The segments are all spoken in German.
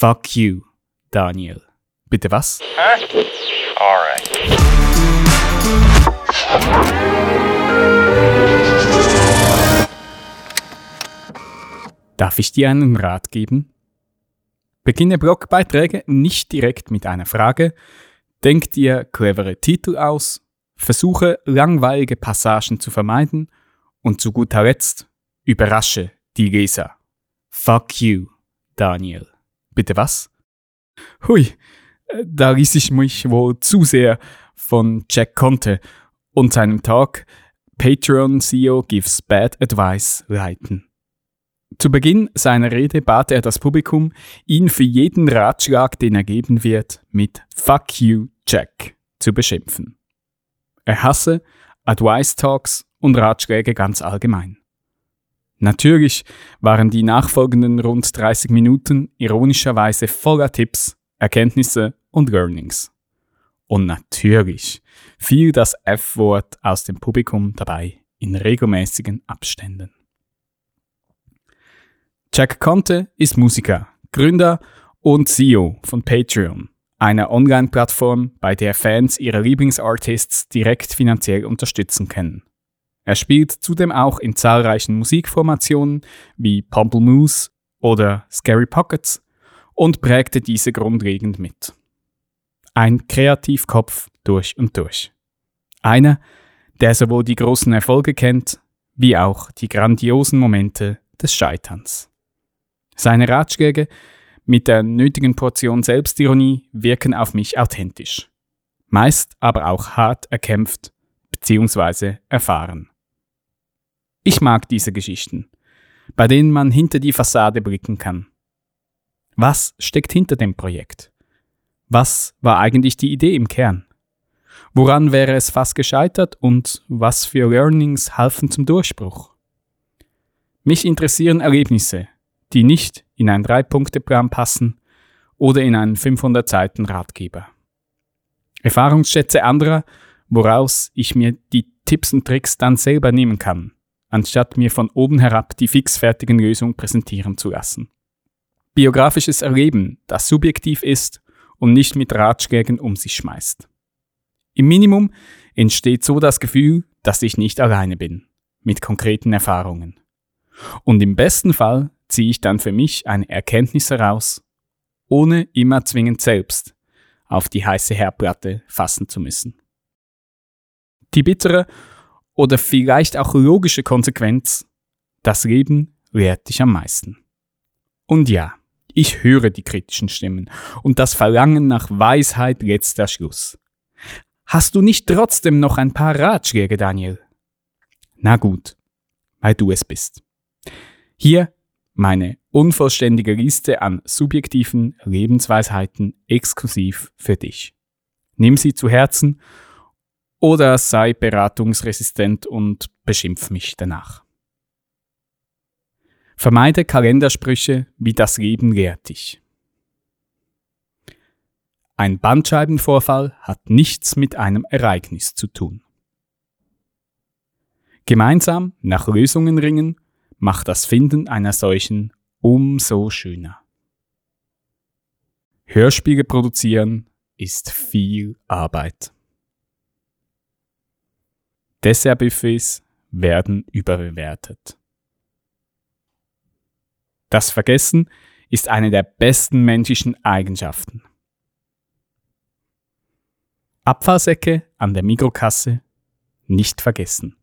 Fuck you, Daniel. Bitte was? Huh? Alright. Darf ich dir einen Rat geben? Beginne Blogbeiträge nicht direkt mit einer Frage, denk dir clevere Titel aus, versuche langweilige Passagen zu vermeiden und zu guter Letzt überrasche die Leser. Fuck you, Daniel. Bitte was? Hui, da ließ ich mich wohl zu sehr von Jack Conte und seinem Talk Patreon CEO gives bad advice leiten. Zu Beginn seiner Rede bat er das Publikum, ihn für jeden Ratschlag, den er geben wird, mit Fuck you, Jack zu beschimpfen. Er hasse Advice Talks und Ratschläge ganz allgemein. Natürlich waren die nachfolgenden rund 30 Minuten ironischerweise voller Tipps, Erkenntnisse und Learnings. Und natürlich fiel das F-Wort aus dem Publikum dabei in regelmäßigen Abständen. Jack Conte ist Musiker, Gründer und CEO von Patreon, einer Online-Plattform, bei der Fans ihre Lieblingsartists direkt finanziell unterstützen können. Er spielt zudem auch in zahlreichen Musikformationen wie Pamplemousse oder Scary Pockets und prägte diese grundlegend mit. Ein Kreativkopf durch und durch. Einer, der sowohl die großen Erfolge kennt, wie auch die grandiosen Momente des Scheiterns. Seine Ratschläge mit der nötigen Portion Selbstironie wirken auf mich authentisch, meist aber auch hart erkämpft bzw. erfahren. Ich mag diese Geschichten, bei denen man hinter die Fassade blicken kann. Was steckt hinter dem Projekt? Was war eigentlich die Idee im Kern? Woran wäre es fast gescheitert und was für Learnings halfen zum Durchbruch? Mich interessieren Erlebnisse, die nicht in einen Drei-Punkte-Plan passen oder in einen 500-Seiten-Ratgeber. Erfahrungsschätze anderer, woraus ich mir die Tipps und Tricks dann selber nehmen kann, anstatt mir von oben herab die fixfertigen Lösungen präsentieren zu lassen. Biografisches Erleben, das subjektiv ist und nicht mit Ratschlägen um sich schmeißt. Im Minimum entsteht so das Gefühl, dass ich nicht alleine bin, mit konkreten Erfahrungen. Und im besten Fall ziehe ich dann für mich eine Erkenntnis heraus, ohne immer zwingend selbst auf die heiße Herdplatte fassen zu müssen. Die bittere oder vielleicht auch logische Konsequenz, das Leben lehrt dich am meisten. Und ja, ich höre die kritischen Stimmen und das Verlangen nach Weisheit letzter Schluss. Hast du nicht trotzdem noch ein paar Ratschläge, Daniel? Na gut, weil du es bist. Hier meine unvollständige Liste an subjektiven Lebensweisheiten exklusiv für dich. Nimm sie zu Herzen oder sei beratungsresistent und beschimpf mich danach. Vermeide Kalendersprüche wie das Leben lehrt dich. Ein Bandscheibenvorfall hat nichts mit einem Ereignis zu tun. Gemeinsam nach Lösungen ringen macht das Finden einer solchen umso schöner. Hörspiele produzieren ist viel Arbeit. Dessertbuffets werden überbewertet. Das Vergessen ist eine der besten menschlichen Eigenschaften. Abfallsäcke an der Mikrokasse nicht vergessen.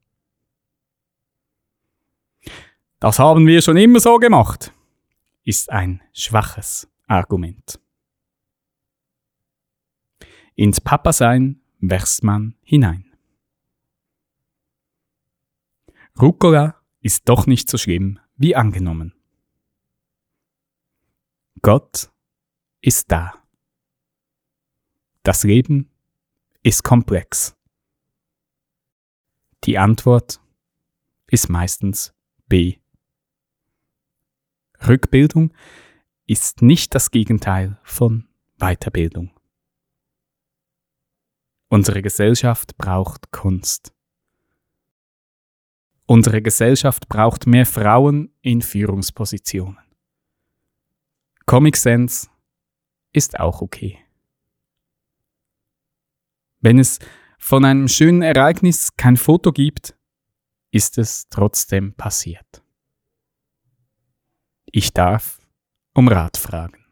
Das haben wir schon immer so gemacht, ist ein schwaches Argument. Ins Papa-Sein wächst man hinein. Rucola ist doch nicht so schlimm wie angenommen. Gott ist da. Das Leben ist komplex. Die Antwort ist meistens B. Rückbildung ist nicht das Gegenteil von Weiterbildung. Unsere Gesellschaft braucht Kunst. Unsere Gesellschaft braucht mehr Frauen in Führungspositionen. Comic Sense ist auch okay. Wenn es von einem schönen Ereignis kein Foto gibt, ist es trotzdem passiert. Ich darf um Rat fragen.